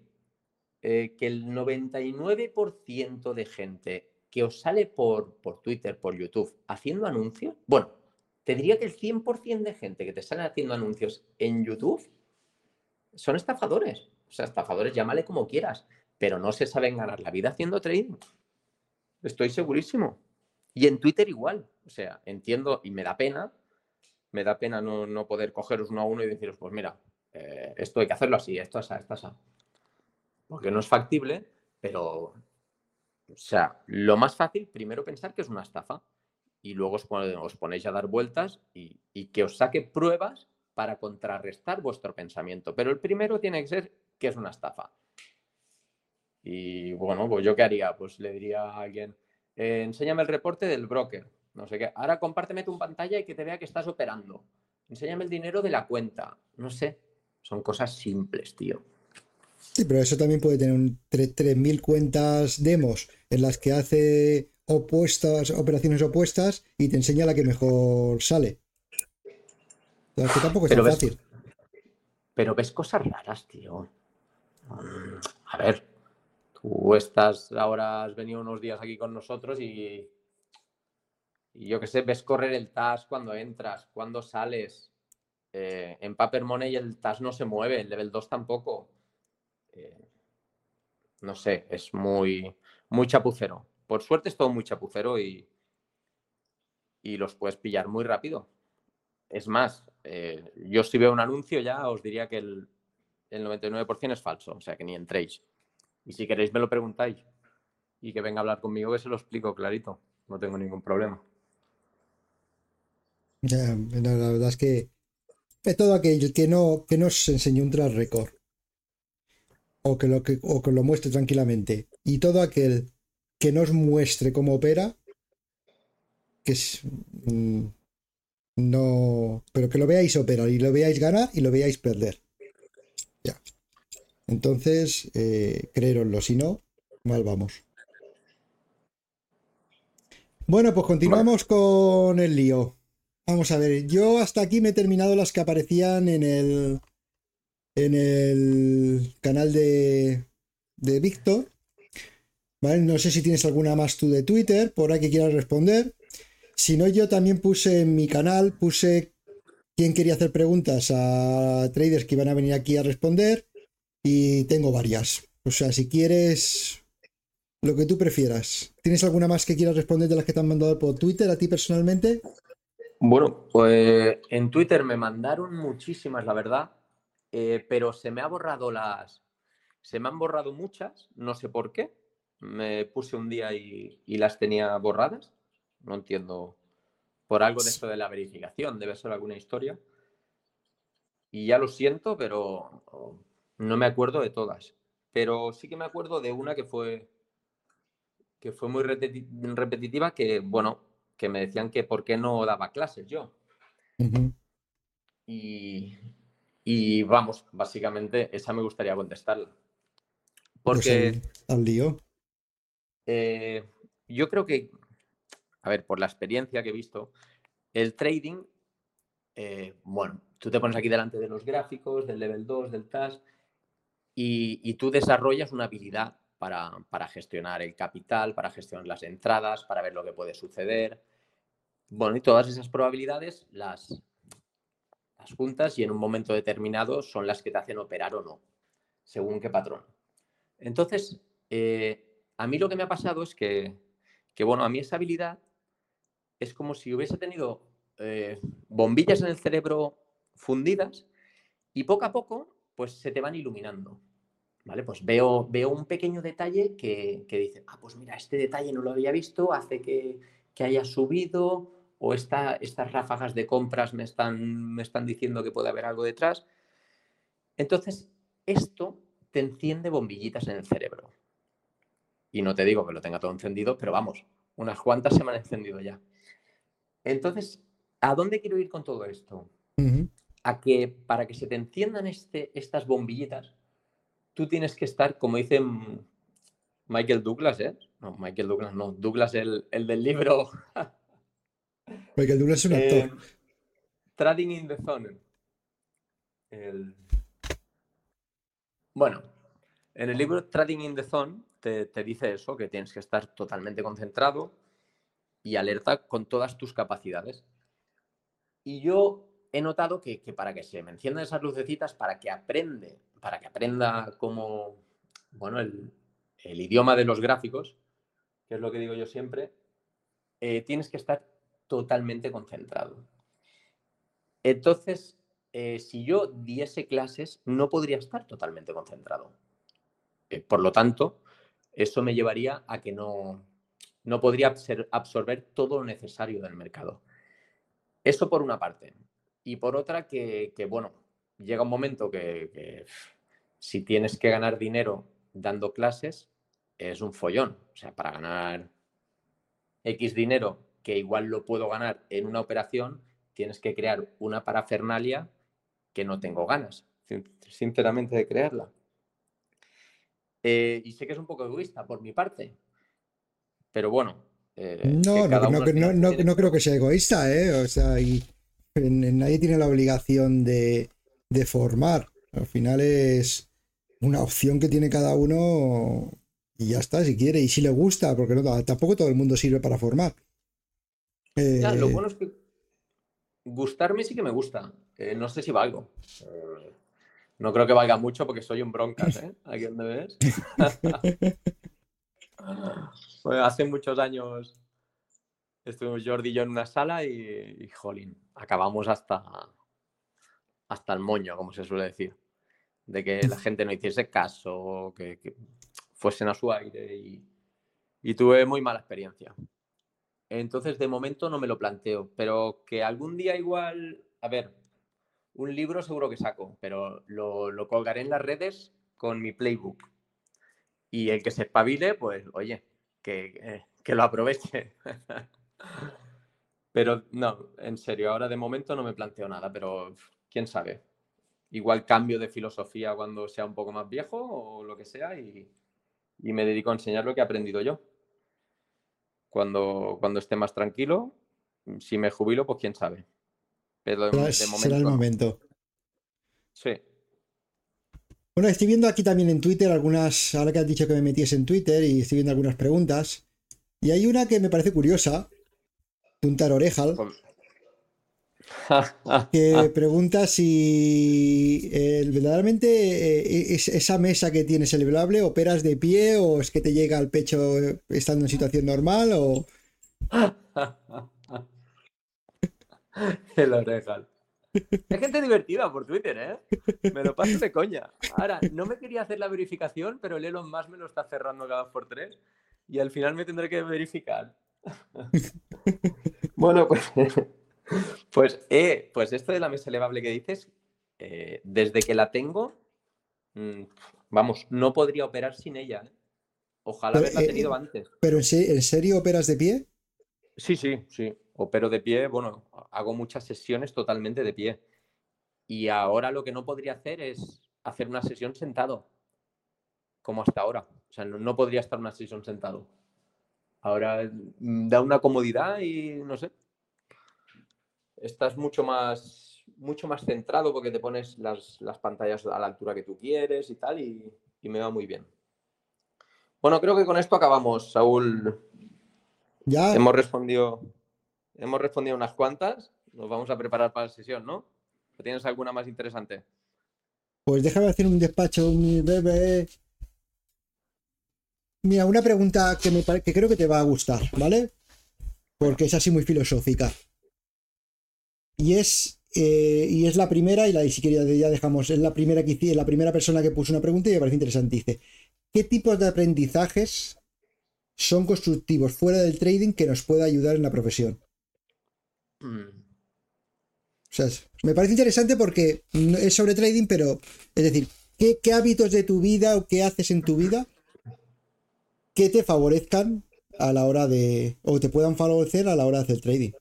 eh, que el 99% de gente que os sale por, por Twitter, por YouTube, haciendo anuncios, bueno, te diría que el 100% de gente que te sale haciendo anuncios en YouTube son estafadores. O sea, estafadores, llámale como quieras, pero no se saben ganar la vida haciendo trading. Estoy segurísimo. Y en Twitter igual. O sea, entiendo y me da pena, me da pena no, no poder cogeros uno a uno y deciros, pues mira, eh, esto hay que hacerlo así, esto así, esto así. Porque no es factible, pero, o sea, lo más fácil, primero pensar que es una estafa y luego os, ponéis a dar vueltas y, que os saque pruebas para contrarrestar vuestro pensamiento. Pero el primero tiene que ser que es una estafa. Y bueno, pues yo qué haría? Pues le diría a alguien, eh, enséñame el reporte del broker. No sé qué. Ahora compárteme tu pantalla y que te vea que estás operando. Enséñame el dinero de la cuenta. No sé. Son cosas simples, tío. Sí, pero eso también puede tener un 3.000 cuentas demos en las que hace opuestas, operaciones opuestas y te enseña la que mejor sale. Que tampoco es Pero tan ves- fácil. Pero ves cosas raras, tío. A ver, tú estás ahora, has venido unos días aquí con nosotros y, y yo qué sé, ves correr el TAS cuando entras, cuando sales. Eh, en Paper Money el TAS no se mueve, el level 2 tampoco. Eh, no sé, es muy, muy chapucero. Por suerte es todo muy chapucero y, y los puedes pillar muy rápido. Es más, eh, yo si veo un anuncio ya os diría que el, el 99% es falso, o sea que ni entréis. Y si queréis me lo preguntáis y que venga a hablar conmigo que se lo explico clarito, no tengo ningún problema. La, verdad es que es todo aquello que no, que nos enseñe un track record o que lo que, o que lo muestre tranquilamente y todo aquel que nos muestre cómo opera que es mm, no pero que lo veáis operar y lo veáis ganar y lo veáis perder ya entonces eh, creéroslo si no mal vamos bueno pues continuamos con el lío Vamos a ver, yo hasta aquí me he terminado las que aparecían en el en el canal de, de Víctor. ¿Vale? No sé si tienes alguna más tú de Twitter, por ahí que quieras responder. Si no, yo también puse en mi canal, puse quién quería hacer preguntas a traders que iban a venir aquí a responder. Y tengo varias. O sea, si quieres lo que tú prefieras. ¿Tienes alguna más que quieras responder de las que te han mandado por Twitter a ti personalmente? Bueno, pues en Twitter me mandaron muchísimas, la verdad, eh, pero se me ha borrado las, se me han borrado muchas, no sé por qué. Me puse un día y, y las tenía borradas. No entiendo por algo de esto de la verificación, debe ser alguna historia. Y ya lo siento, pero no me acuerdo de todas. Pero sí que me acuerdo de una que fue que fue muy repeti- repetitiva, que bueno, que me decían que por qué no daba clases yo. Y, y vamos, básicamente esa me gustaría contestarla. Pues Porque al, al lío. eh, yo creo que, a ver, por la experiencia que he visto, el trading, eh, bueno, tú te pones aquí delante de los gráficos, del level 2, del TAS, y, tú desarrollas una habilidad para, gestionar el capital, para gestionar las entradas, para ver lo que puede suceder. Bueno, y todas esas probabilidades las, juntas y en un momento determinado son las que te hacen operar o no, según qué patrón. Entonces, eh, a mí lo que me ha pasado es que, bueno, a mí esa habilidad es como si hubiese tenido eh, bombillas en el cerebro fundidas y poco a poco, pues se te van iluminando. ¿Vale? Pues veo, veo un pequeño detalle que, que dice, ah, pues mira, este detalle no lo había visto, hace que, que haya subido, o esta, estas ráfagas de compras me están, me están diciendo que puede haber algo detrás. Entonces, esto te enciende bombillitas en el cerebro. Y no te digo que lo tenga todo encendido, pero vamos, unas cuantas se me han encendido ya. Entonces, ¿a dónde quiero ir con todo esto? A que para que se te enciendan este, estas bombillitas, tú tienes que estar, como dice Michael Douglas, ¿eh? No, Michael Douglas, no, Douglas el, el del libro Porque el Douglas es un actor. eh, Trading in the Zone. El- Bueno, en el libro Trading in the Zone te, te dice eso, que tienes que estar totalmente concentrado y alerta con todas tus capacidades. Y yo he notado que, que para que se me enciendan esas lucecitas, para que aprende, para que aprenda como, bueno, el, el idioma de los gráficos, que es lo que digo yo siempre, eh, tienes que estar totalmente concentrado. Entonces, eh, si yo diese clases, no podría estar totalmente concentrado. Eh, por lo tanto, eso me llevaría a que no, no podría absor- absorber todo lo necesario del mercado. Eso por una parte. Y por otra, que, bueno, llega un momento que, si tienes que ganar dinero dando clases, es un follón. O sea, para ganar X dinero, que igual lo puedo ganar en una operación, tienes que crear una parafernalia que no tengo ganas, sin- sinceramente, de crearla. Eh, y sé que es un poco egoísta por mi parte, pero bueno. Eh, no, no, creo que sea egoísta, ¿eh? O sea, y, nadie tiene la obligación de, de formar. Al final es una opción que tiene cada uno y ya está, si quiere, y si le gusta, porque no, tampoco todo el mundo sirve para formar. Ya, lo eh, bueno es que gustarme sí que me gusta. Eh, no sé si valgo. no creo que valga mucho porque soy un broncas, ¿eh? Aquí donde ves. hace muchos años estuvimos Jordi y yo en una sala y, y jolín, acabamos hasta, hasta el moño, como se suele decir. De que la gente no hiciese caso, que, fuesen a su aire y, y tuve muy mala experiencia. Entonces, de momento no me lo planteo, pero que algún día igual, a ver, un libro seguro que saco, pero lo, colgaré en las redes con mi playbook. Y el que se espabile, pues, oye, que, que lo aproveche. pero no, en serio, ahora de momento no me planteo nada, pero quién sabe. Igual cambio de filosofía cuando sea un poco más viejo o lo que sea y, y me dedico a enseñar lo que he aprendido yo. Cuando, cuando esté más tranquilo, si me jubilo, pues quién sabe. Pero de, momento, será el momento. Sí. Bueno, estoy viendo aquí también en Twitter algunas, ahora que has dicho que me metiese en Twitter y estoy viendo algunas preguntas. Y hay una que me parece curiosa, de un tarorejal, pues que pregunta si eh, verdaderamente eh, esa mesa que tienes celebrable operas de pie o es que te llega al pecho estando en situación normal o... El orejal. Hay gente divertida por Twitter, ¿eh? Me lo paso de coña. Ahora, no me quería hacer la verificación, pero el Elon Musk me lo está cerrando cada por tres y al final me tendré que verificar. bueno, pues pues, eh, pues esto de la mesa elevable que dices, eh, desde que la tengo, mm, vamos, no podría operar sin ella. ¿eh? Ojalá haberla tenido antes. ¿Pero en, serio operas de pie? Sí, sí, sí. Opero de pie, bueno, hago muchas sesiones totalmente de pie. Y ahora lo que no podría hacer es hacer una sesión sentado, como hasta ahora. O sea, no, no podría estar una sesión sentado. Ahora mm, da una comodidad y no sé, estás mucho más, mucho más centrado porque te pones las, pantallas a la altura que tú quieres y tal, y, me va muy bien. Bueno, creo que con esto acabamos, Saúl. Ya. Hemos respondido, hemos respondido unas cuantas. Nos vamos a preparar para la sesión, ¿no? ¿Tienes alguna más interesante? Pues déjame hacer un despacho, mi bebé. Mira, una pregunta que, me, que creo que te va a gustar, ¿vale? Porque es así muy filosófica. Y es, eh, y es la primera, y la si ya dejamos, es la primera que la primera persona que puso una pregunta y me parece interesante. Dice: ¿Qué tipos de aprendizajes son constructivos fuera del trading que nos pueda ayudar en la profesión? O sea, me parece interesante porque es sobre trading, pero es decir, ¿qué, ¿qué, hábitos de tu vida o qué haces en tu vida que te favorezcan a la hora de, o te puedan favorecer a la hora de hacer trading?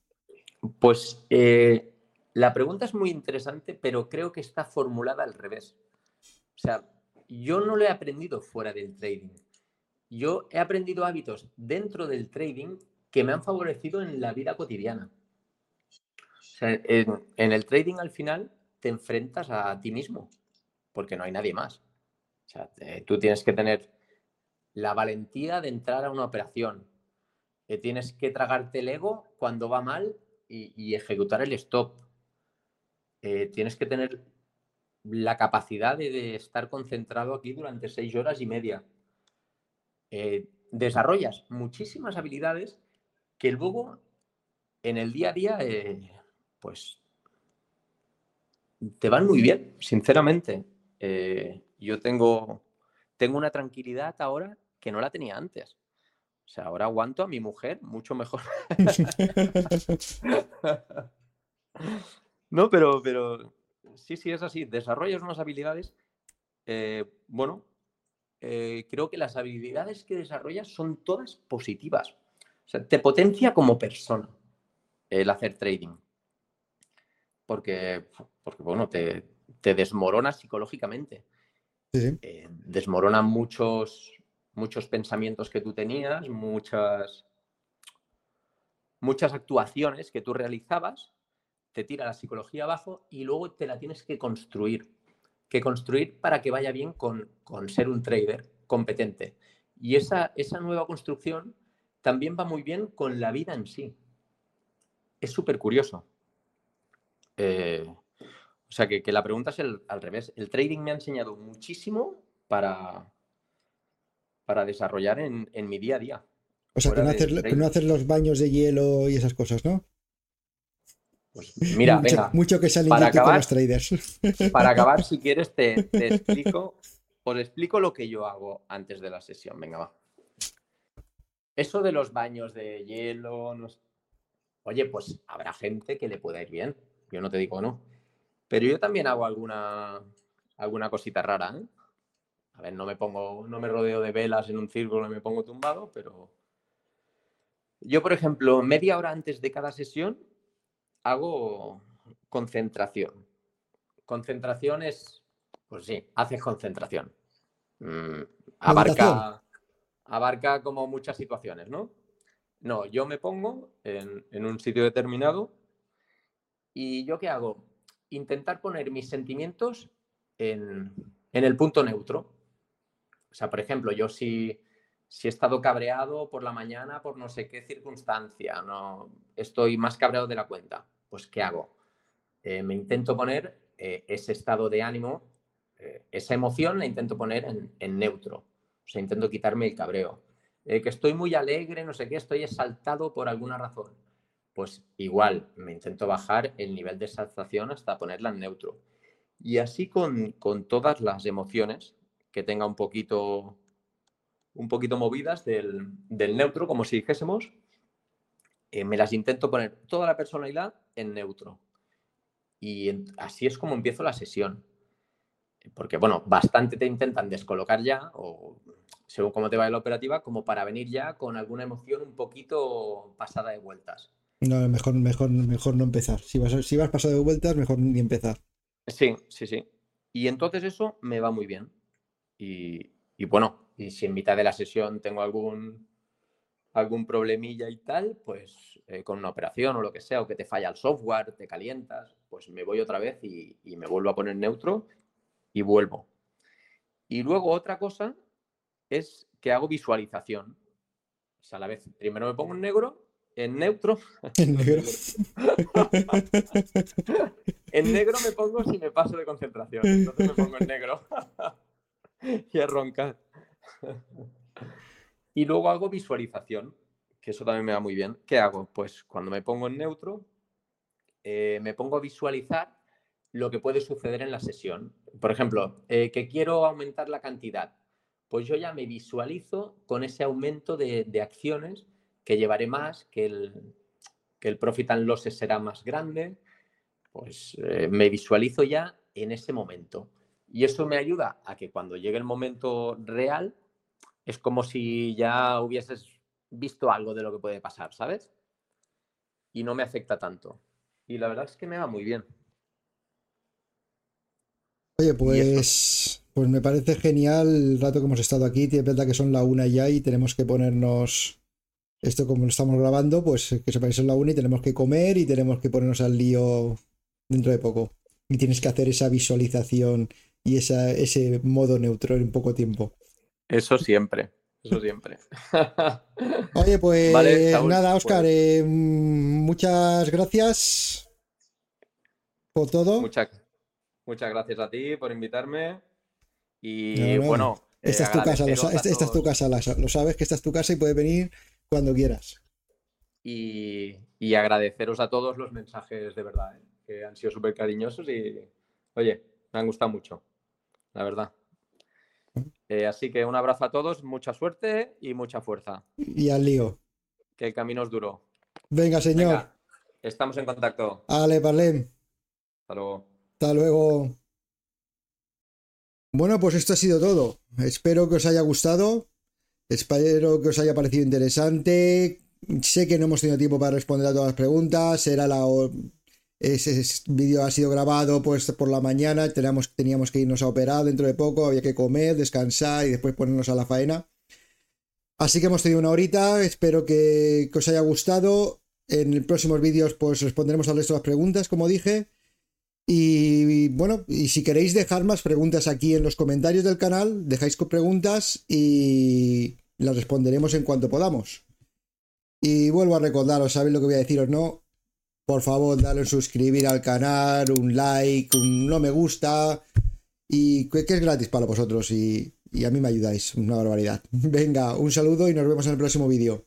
Pues eh, la pregunta es muy interesante, pero creo que está formulada al revés. O sea, yo no lo he aprendido fuera del trading. Yo he aprendido hábitos dentro del trading que me han favorecido en la vida cotidiana. En, el trading al final te enfrentas a ti mismo, porque no hay nadie más. Tú tienes que tener la valentía de entrar a una operación. Eh, tienes que tragarte el ego cuando va mal y, ejecutar el stop. Eh, tienes que tener la capacidad de, estar concentrado aquí durante seis horas y media. Eh, desarrollas muchísimas habilidades que luego en el día a día, pues, te van muy bien, sinceramente. yo tengo, tengo una tranquilidad ahora que no la tenía antes. O sea, ahora aguanto a mi mujer mucho mejor. no, pero, pero sí, sí, es así. Desarrollas unas habilidades. Eh, bueno, eh, creo que las habilidades que desarrollas son todas positivas. O sea, te potencia como persona el hacer trading. Porque, porque bueno, te, te desmorona psicológicamente. eh, desmorona muchos, muchos pensamientos que tú tenías, muchas, muchas actuaciones que tú realizabas, te tira la psicología abajo y luego te la tienes que construir. Que construir para que vaya bien con, con ser un trader competente. Y esa, esa nueva construcción también va muy bien con la vida en sí. Es súper curioso. Eh, o sea, que, la pregunta es al revés. El trading me ha enseñado muchísimo para, para desarrollar en, mi día a día. O sea, que no, hacer, los baños de hielo y esas cosas, ¿no? Pues mira, mucho, venga. Mucho que sale para con los traders. Para acabar, si quieres, te, te explico, os explico lo que yo hago antes de la sesión. Venga, va. Eso de los baños de hielo, oye, pues habrá gente que le pueda ir bien. Yo no te digo no. Pero yo también hago alguna, alguna cosita rara. ¿eh? A ver, no me pongo, no me rodeo de velas en un círculo y me pongo tumbado, pero yo, por ejemplo, media hora antes de cada sesión hago concentración. Concentración es, pues sí, haces concentración. Mm, abarca, abarca como muchas situaciones, ¿no? No, yo me pongo en, en un sitio determinado y yo qué hago? intentar poner mis sentimientos en, el punto neutro. O sea, por ejemplo, yo si, si, he estado cabreado por la mañana por no sé qué circunstancia, no estoy más cabreado de la cuenta, pues ¿qué hago? Eh, me intento poner eh, ese estado de ánimo, eh, esa emoción la intento poner en, neutro. O sea, intento quitarme el cabreo. que estoy muy alegre, no sé qué, estoy exaltado por alguna razón pues igual me intento bajar el nivel de exaltación hasta ponerla en neutro. Y así con, todas las emociones que tenga un poquito, un poquito movidas del, neutro, como si dijésemos, eh, me las intento poner toda la personalidad en neutro. Y así es como empiezo la sesión. Porque, bueno, bastante te intentan descolocar ya, o según cómo te va la operativa, como para venir ya con alguna emoción un poquito pasada de vueltas. No, mejor, mejor, mejor no empezar. Si vas, si vas pasado de vueltas, mejor ni empezar. Sí, sí, sí. Y entonces eso me va muy bien. Y, bueno, y si en mitad de la sesión tengo algún, algún problemilla y tal, pues eh, con una operación o lo que sea, o que te falla el software, te calientas, pues me voy otra vez y, y me vuelvo a poner neutro y vuelvo. Y luego otra cosa es que hago visualización. O sea, a la vez, primero me pongo en negro en neutro. En negro. en negro me pongo si me paso de concentración. Entonces me pongo en negro. y a roncar. y luego hago visualización, que eso también me va muy bien. ¿Qué hago? Pues cuando me pongo en neutro, eh, me pongo a visualizar lo que puede suceder en la sesión. Por ejemplo, eh, que quiero aumentar la cantidad. Pues yo ya me visualizo con ese aumento de, de acciones que llevaré más, que el, que el profit and loss será más grande, pues eh, me visualizo ya en ese momento. Y eso me ayuda a que cuando llegue el momento real, es como si ya hubieses visto algo de lo que puede pasar, ¿sabes? Y no me afecta tanto. Y la verdad es que me va muy bien. Oye, pues, pues me parece genial el rato que hemos estado aquí. Tiene verdad que son la una ya y tenemos que ponernos esto como lo estamos grabando, pues que sepáis en la una y tenemos que comer y tenemos que ponernos al lío dentro de poco. Y tienes que hacer esa visualización y esa, ese modo neutro en poco tiempo. Eso siempre, eso siempre. Oye, pues nada, Oscar, pues eh, muchas gracias por todo. Muchas, muchas gracias a ti por invitarme. Y bueno. Esta es tu casa, lo, esta, es tu casa, lo sabes que esta es tu casa y puedes venir cuando quieras. Y, agradeceros a todos los mensajes de verdad, ¿eh? que han sido súper cariñosos y, oye, me han gustado mucho, la verdad. Eh, así que un abrazo a todos, mucha suerte y mucha fuerza. Y al lío. Que el camino es duro. Venga, señor. estamos en contacto. Ale, parlem. Hasta luego. Hasta luego. Bueno, pues esto ha sido todo. Espero que os haya gustado. Espero que os haya parecido interesante. Sé que no hemos tenido tiempo para responder a todas las preguntas. La, ese vídeo ha sido grabado pues por la mañana, teníamos, que irnos a operar dentro de poco, había que comer, descansar y después ponernos a la faena. Así que hemos tenido una horita, espero que, os haya gustado. En próximos vídeos pues responderemos al resto de las preguntas, como dije. Y bueno, y si queréis dejar más preguntas aquí en los comentarios del canal, dejáis preguntas y las responderemos en cuanto podamos. Y vuelvo a recordaros, ¿sabéis lo que voy a deciros? No, por favor, dale un suscribir al canal, un like, un no me gusta, y que, es gratis para vosotros y, y a mí me ayudáis, una barbaridad. Venga, un saludo y nos vemos en el próximo vídeo.